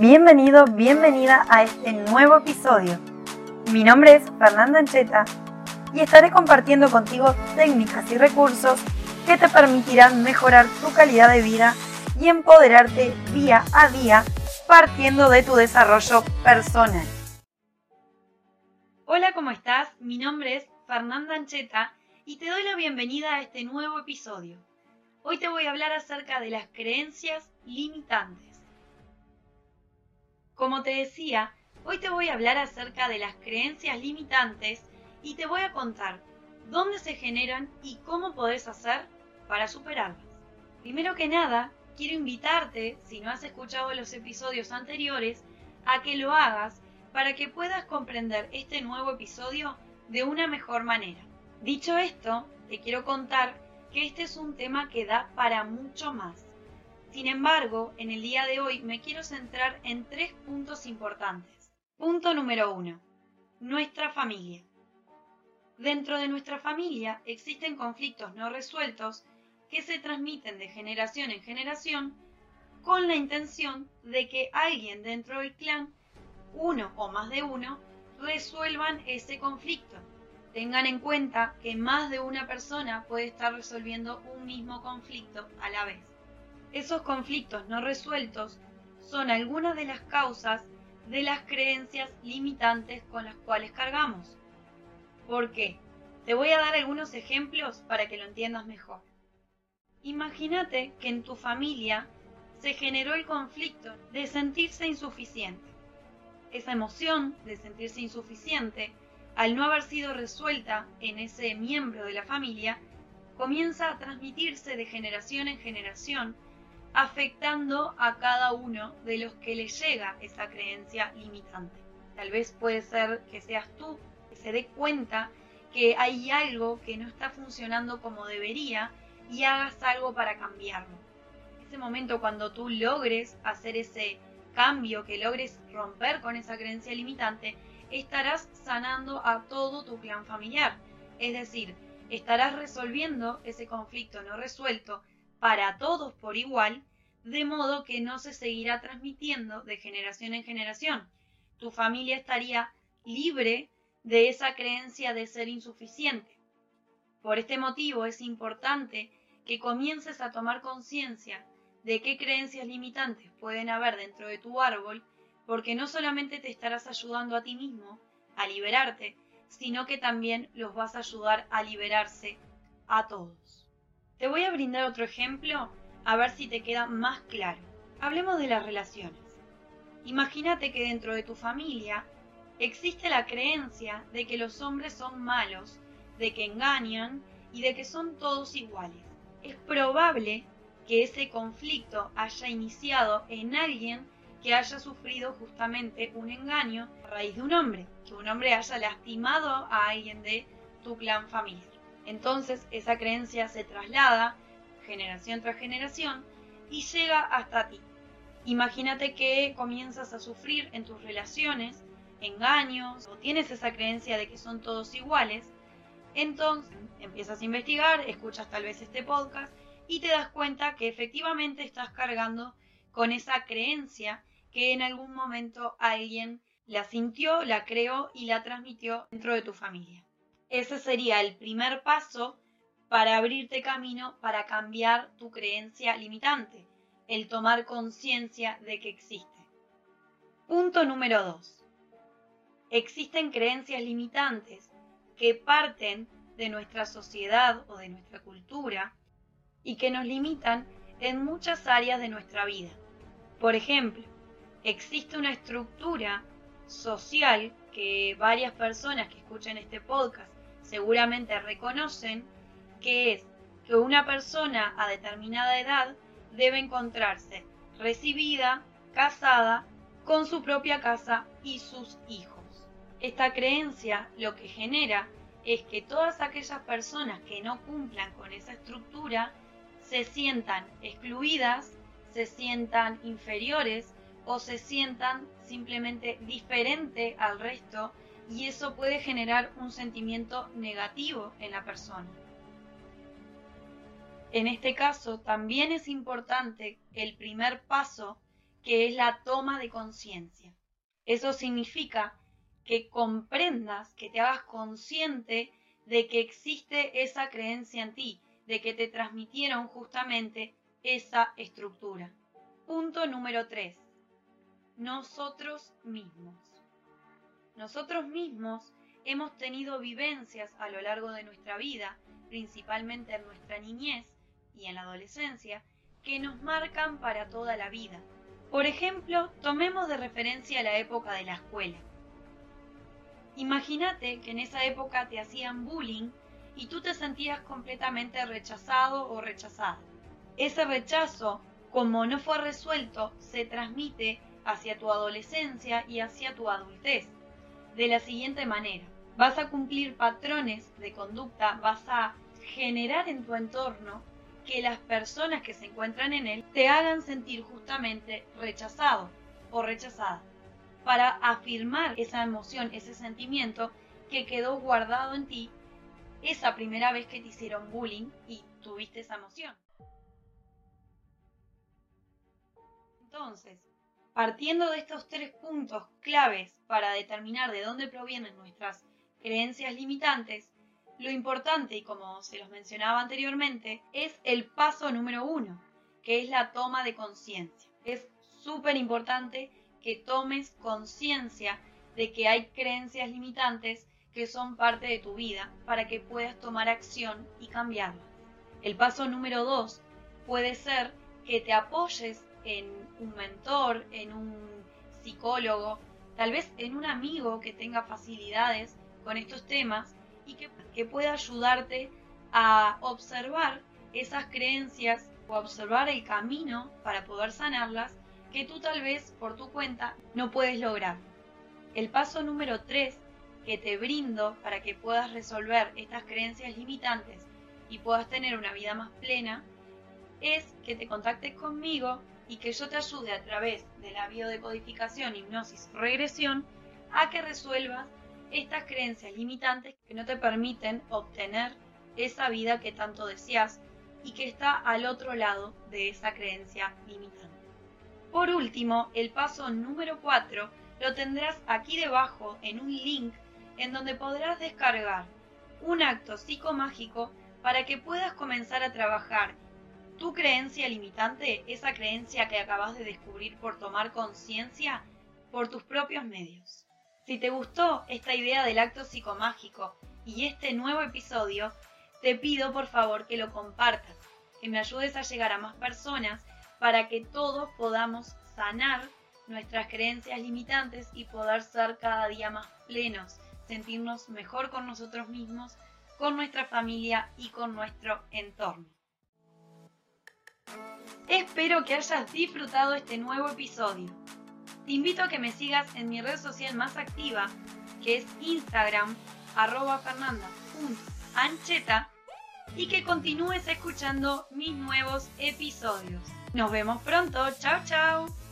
Bienvenido, bienvenida a este nuevo episodio. Mi nombre es Fernanda Ancheta y estaré compartiendo contigo técnicas y recursos que te permitirán mejorar tu calidad de vida y empoderarte día a día partiendo de tu desarrollo personal. Hola, ¿cómo estás? Mi nombre es Fernanda Ancheta y te doy la bienvenida a este nuevo episodio. Hoy te voy a hablar acerca de las creencias limitantes. Como te decía, hoy te voy a hablar acerca de las creencias limitantes y te voy a contar dónde se generan y cómo podés hacer para superarlas. Primero que nada, quiero invitarte, si no has escuchado los episodios anteriores, a que lo hagas para que puedas comprender este nuevo episodio de una mejor manera. Dicho esto, te quiero contar que este es un tema que da para mucho más. Sin embargo, en el día de hoy me quiero centrar en tres puntos importantes. Punto número uno. Nuestra familia. Dentro de nuestra familia existen conflictos no resueltos que se transmiten de generación en generación con la intención de que alguien dentro del clan, uno o más de uno, resuelvan ese conflicto. Tengan en cuenta que más de una persona puede estar resolviendo un mismo conflicto a la vez. Esos conflictos no resueltos son algunas de las causas de las creencias limitantes con las cuales cargamos. ¿Por qué? Te voy a dar algunos ejemplos para que lo entiendas mejor. Imagínate que en tu familia se generó el conflicto de sentirse insuficiente. Esa emoción de sentirse insuficiente, al no haber sido resuelta en ese miembro de la familia, comienza a transmitirse de generación en generación afectando a cada uno de los que le llega esa creencia limitante. Tal vez puede ser que seas tú que se dé cuenta que hay algo que no está funcionando como debería y hagas algo para cambiarlo. Ese momento cuando tú logres hacer ese cambio, que logres romper con esa creencia limitante, estarás sanando a todo tu clan familiar. Es decir, estarás resolviendo ese conflicto no resuelto para todos por igual, de modo que no se seguirá transmitiendo de generación en generación. Tu familia estaría libre de esa creencia de ser insuficiente. Por este motivo es importante que comiences a tomar conciencia de qué creencias limitantes pueden haber dentro de tu árbol, porque no solamente te estarás ayudando a ti mismo a liberarte, sino que también los vas a ayudar a liberarse a todos. Te voy a brindar otro ejemplo a ver si te queda más claro. Hablemos de las relaciones. Imagínate que dentro de tu familia existe la creencia de que los hombres son malos, de que engañan y de que son todos iguales. Es probable que ese conflicto haya iniciado en alguien que haya sufrido justamente un engaño a raíz de un hombre, que un hombre haya lastimado a alguien de tu clan familiar. Entonces esa creencia se traslada generación tras generación y llega hasta ti. Imagínate que comienzas a sufrir en tus relaciones engaños o tienes esa creencia de que son todos iguales, entonces empiezas a investigar, escuchas tal vez este podcast y te das cuenta que efectivamente estás cargando con esa creencia que en algún momento alguien la sintió, la creó y la transmitió dentro de tu familia. Ese sería el primer paso para abrirte camino para cambiar tu creencia limitante, el tomar conciencia de que existe. Punto número 2. Existen creencias limitantes que parten de nuestra sociedad o de nuestra cultura y que nos limitan en muchas áreas de nuestra vida. Por ejemplo, existe una estructura social que varias personas que escuchen este podcast seguramente reconocen que es que una persona a determinada edad debe encontrarse recibida, casada, con su propia casa y sus hijos. Esta creencia lo que genera es que todas aquellas personas que no cumplan con esa estructura se sientan excluidas, se sientan inferiores o se sientan simplemente diferente al resto y eso puede generar un sentimiento negativo en la persona. En este caso, también es importante el primer paso que es la toma de conciencia. Eso significa que comprendas, que te hagas consciente de que existe esa creencia en ti, de que te transmitieron justamente esa estructura. Punto número 3. Nosotros mismos. Nosotros mismos hemos tenido vivencias a lo largo de nuestra vida, principalmente en nuestra niñez y en la adolescencia, que nos marcan para toda la vida. Por ejemplo, tomemos de referencia la época de la escuela. Imagínate que en esa época te hacían bullying y tú te sentías completamente rechazado o rechazada. Ese rechazo, como no fue resuelto, se transmite hacia tu adolescencia y hacia tu adultez. De la siguiente manera, vas a cumplir patrones de conducta, vas a generar en tu entorno que las personas que se encuentran en él te hagan sentir justamente rechazado o rechazada para afirmar esa emoción, ese sentimiento que quedó guardado en ti esa primera vez que te hicieron bullying y tuviste esa emoción. Entonces, partiendo de estos tres puntos claves para determinar de dónde provienen nuestras creencias limitantes, lo importante, y como se los mencionaba anteriormente, es el paso número uno, que es la toma de conciencia. Es súper importante que tomes conciencia de que hay creencias limitantes que son parte de tu vida para que puedas tomar acción y cambiarlas. El paso número dos puede ser que te apoyes en un mentor, en un psicólogo, tal vez en un amigo que tenga facilidades con estos temas y que, que pueda ayudarte a observar esas creencias o observar el camino para poder sanarlas que tú tal vez por tu cuenta no puedes lograr. El paso número 3 que te brindo para que puedas resolver estas creencias limitantes y puedas tener una vida más plena es que te contactes conmigo y que yo te ayude a través de la biodecodificación, hipnosis, regresión a que resuelvas estas creencias limitantes que no te permiten obtener esa vida que tanto deseas y que está al otro lado de esa creencia limitante. Por último, el paso número 4 lo tendrás aquí debajo en un link en donde podrás descargar un acto psicomágico para que puedas comenzar a trabajar tu creencia limitante, esa creencia que acabas de descubrir por tomar conciencia por tus propios medios. Si te gustó esta idea del acto psicomágico y este nuevo episodio, te pido por favor que lo compartas, que me ayudes a llegar a más personas para que todos podamos sanar nuestras creencias limitantes y poder ser cada día más plenos, sentirnos mejor con nosotros mismos, con nuestra familia y con nuestro entorno. Espero que hayas disfrutado este nuevo episodio. Te invito a que me sigas en mi red social más activa, que es Instagram, arroba fernanda.ancheta, y que continúes escuchando mis nuevos episodios. Nos vemos pronto. Chao, chao.